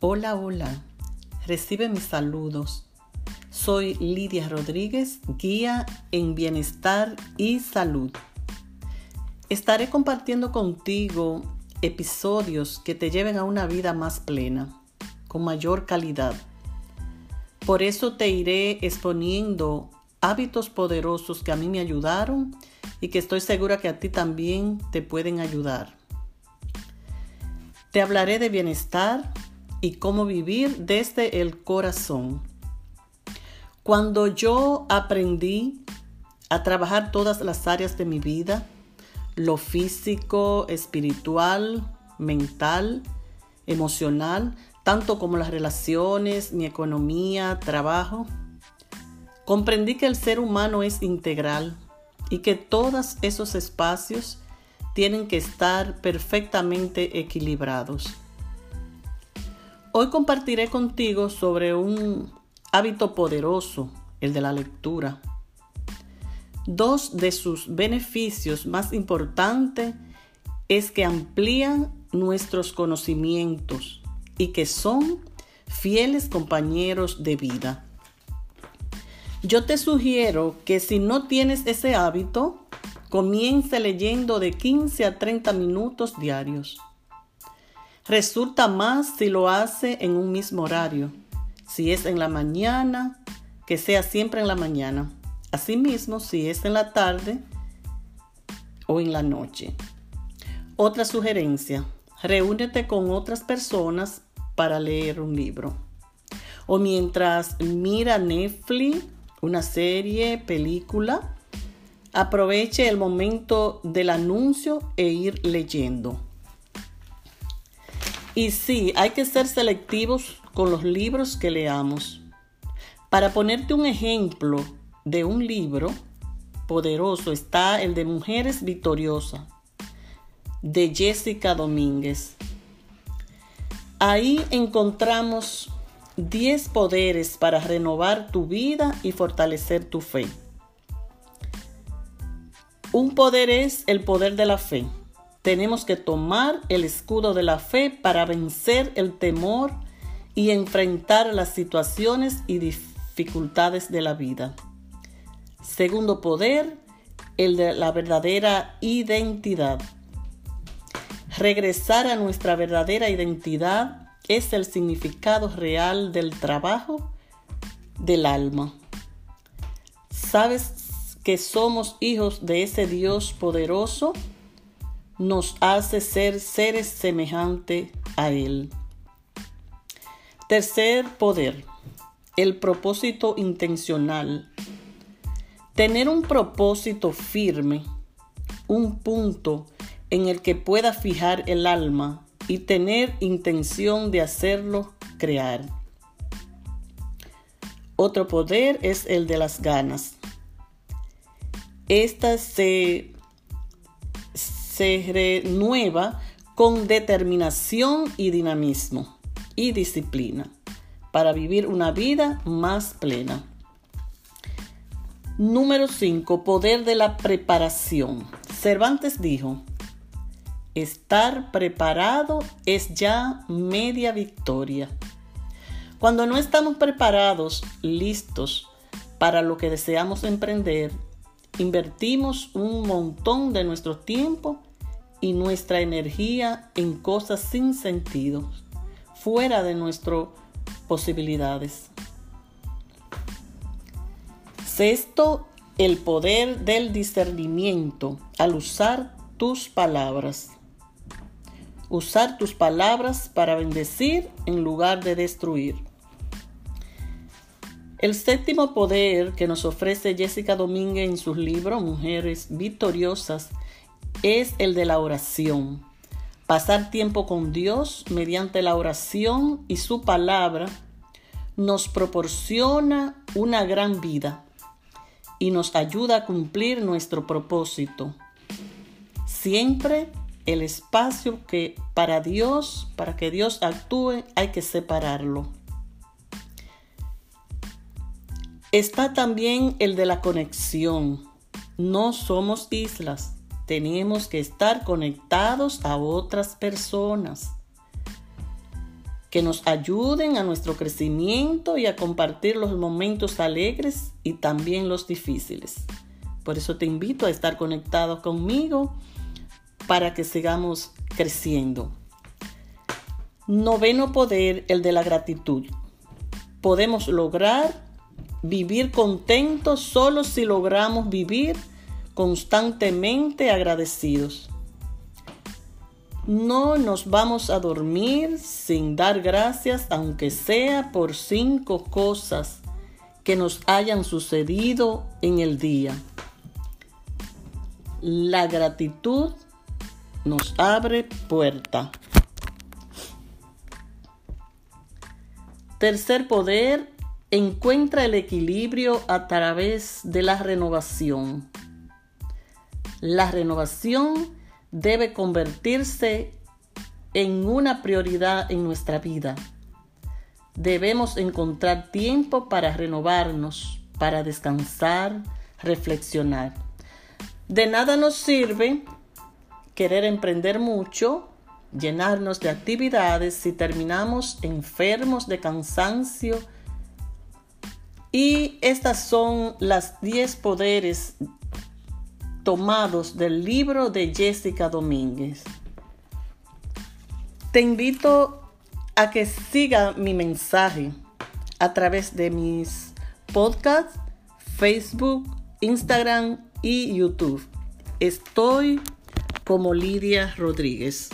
Hola, hola. Recibe mis saludos. Soy Lidia Rodríguez, guía en bienestar y salud. Estaré compartiendo contigo episodios que te lleven a una vida más plena, con mayor calidad. Por eso te iré exponiendo hábitos poderosos que a mí me ayudaron y que estoy segura que a ti también te pueden ayudar. Te hablaré de bienestar y cómo vivir desde el corazón. Cuando yo aprendí a trabajar todas las áreas de mi vida, lo físico, espiritual, mental, emocional, tanto como las relaciones, mi economía, trabajo, comprendí que el ser humano es integral y que todos esos espacios tienen que estar perfectamente equilibrados. Hoy compartiré contigo sobre un hábito poderoso, el de la lectura. Dos de sus beneficios más importantes es que amplían nuestros conocimientos y que son fieles compañeros de vida. Yo te sugiero que si no tienes ese hábito, comience leyendo de 15 a 30 minutos diarios. Resulta más si lo hace en un mismo horario. Si es en la mañana, que sea siempre en la mañana. Asimismo, si es en la tarde o en la noche. Otra sugerencia, reúnete con otras personas para leer un libro. O mientras mira Netflix, una serie, película, aproveche el momento del anuncio e ir leyendo. Y sí, hay que ser selectivos con los libros que leamos. Para ponerte un ejemplo de un libro poderoso está el de Mujeres Victoriosas de Jessica Domínguez. Ahí encontramos 10 poderes para renovar tu vida y fortalecer tu fe. Un poder es el poder de la fe tenemos que tomar el escudo de la fe para vencer el temor y enfrentar las situaciones y dificultades de la vida. Segundo poder, el de la verdadera identidad. Regresar a nuestra verdadera identidad es el significado real del trabajo del alma. ¿Sabes que somos hijos de ese Dios poderoso? Nos hace ser seres semejantes a Él. Tercer poder, el propósito intencional. Tener un propósito firme, un punto en el que pueda fijar el alma y tener intención de hacerlo crear. Otro poder es el de las ganas. Estas se se renueva con determinación y dinamismo y disciplina para vivir una vida más plena. Número 5. Poder de la preparación. Cervantes dijo, estar preparado es ya media victoria. Cuando no estamos preparados, listos para lo que deseamos emprender, invertimos un montón de nuestro tiempo y nuestra energía en cosas sin sentido, fuera de nuestras posibilidades. Sexto, el poder del discernimiento al usar tus palabras. Usar tus palabras para bendecir en lugar de destruir. El séptimo poder que nos ofrece Jessica Domínguez en sus libros Mujeres Victoriosas es el de la oración. Pasar tiempo con Dios mediante la oración y su palabra nos proporciona una gran vida y nos ayuda a cumplir nuestro propósito. Siempre el espacio que para Dios, para que Dios actúe, hay que separarlo. Está también el de la conexión. No somos islas tenemos que estar conectados a otras personas. que nos ayuden a nuestro crecimiento y a compartir los momentos alegres y también los difíciles. Por eso te invito a estar conectado conmigo para que sigamos creciendo. Noveno poder, el de la gratitud. Podemos lograr vivir contentos solo si logramos vivir constantemente agradecidos. No nos vamos a dormir sin dar gracias, aunque sea por cinco cosas que nos hayan sucedido en el día. La gratitud nos abre puerta. Tercer poder, encuentra el equilibrio a través de la renovación. La renovación debe convertirse en una prioridad en nuestra vida. Debemos encontrar tiempo para renovarnos, para descansar, reflexionar. De nada nos sirve querer emprender mucho, llenarnos de actividades si terminamos enfermos de cansancio. Y estas son las 10 poderes tomados del libro de Jessica Domínguez. Te invito a que siga mi mensaje a través de mis podcasts, Facebook, Instagram y YouTube. Estoy como Lidia Rodríguez.